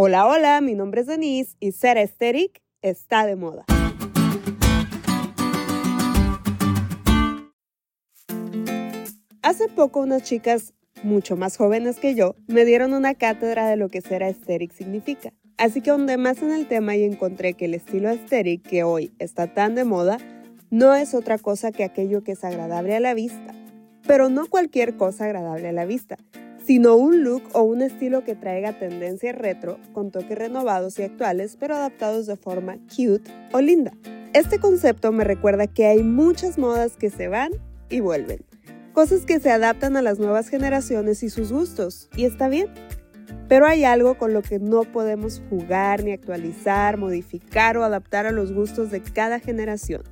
Hola, hola, mi nombre es Denise y ser esteric está de moda. Hace poco unas chicas mucho más jóvenes que yo me dieron una cátedra de lo que ser aesthetic significa. Así que ahondé más en el tema y encontré que el estilo aesthetic que hoy está tan de moda no es otra cosa que aquello que es agradable a la vista. Pero no cualquier cosa agradable a la vista, sino un look o un estilo que traiga tendencia retro con toques renovados y actuales, pero adaptados de forma cute o linda. Este concepto me recuerda que hay muchas modas que se van y vuelven, cosas que se adaptan a las nuevas generaciones y sus gustos, y está bien. Pero hay algo con lo que no podemos jugar ni actualizar, modificar o adaptar a los gustos de cada generación.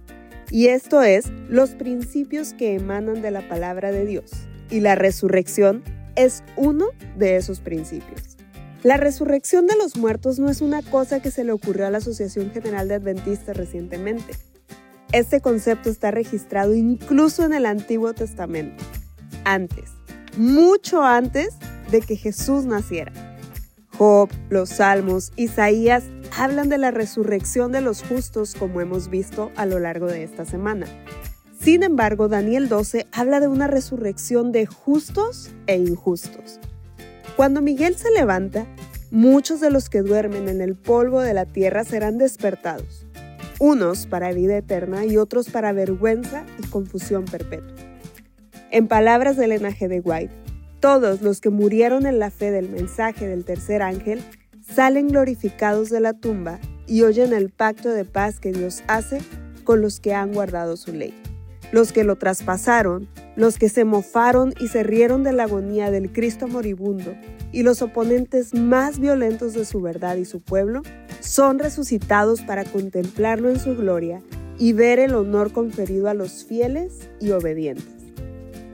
Y esto es los principios que emanan de la palabra de Dios. Y la resurrección es uno de esos principios. La resurrección de los muertos no es una cosa que se le ocurrió a la Asociación General de Adventistas recientemente. Este concepto está registrado incluso en el Antiguo Testamento, antes, mucho antes de que Jesús naciera. Job, los Salmos, Isaías hablan de la resurrección de los justos como hemos visto a lo largo de esta semana. Sin embargo, Daniel 12 habla de una resurrección de justos e injustos. Cuando Miguel se levanta, muchos de los que duermen en el polvo de la tierra serán despertados, unos para vida eterna y otros para vergüenza y confusión perpetua. En palabras del linaje de White, todos los que murieron en la fe del mensaje del tercer ángel salen glorificados de la tumba y oyen el pacto de paz que Dios hace con los que han guardado su ley los que lo traspasaron, los que se mofaron y se rieron de la agonía del Cristo moribundo, y los oponentes más violentos de su verdad y su pueblo, son resucitados para contemplarlo en su gloria y ver el honor conferido a los fieles y obedientes.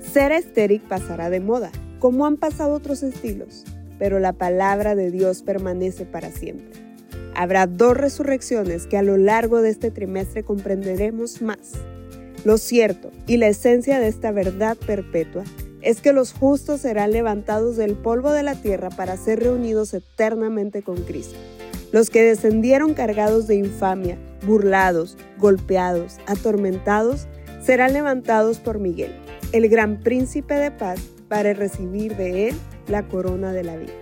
Ser estéric pasará de moda, como han pasado otros estilos, pero la palabra de Dios permanece para siempre. Habrá dos resurrecciones que a lo largo de este trimestre comprenderemos más lo cierto y la esencia de esta verdad perpetua es que los justos serán levantados del polvo de la tierra para ser reunidos eternamente con Cristo. Los que descendieron cargados de infamia, burlados, golpeados, atormentados, serán levantados por Miguel, el gran príncipe de paz, para recibir de él la corona de la vida.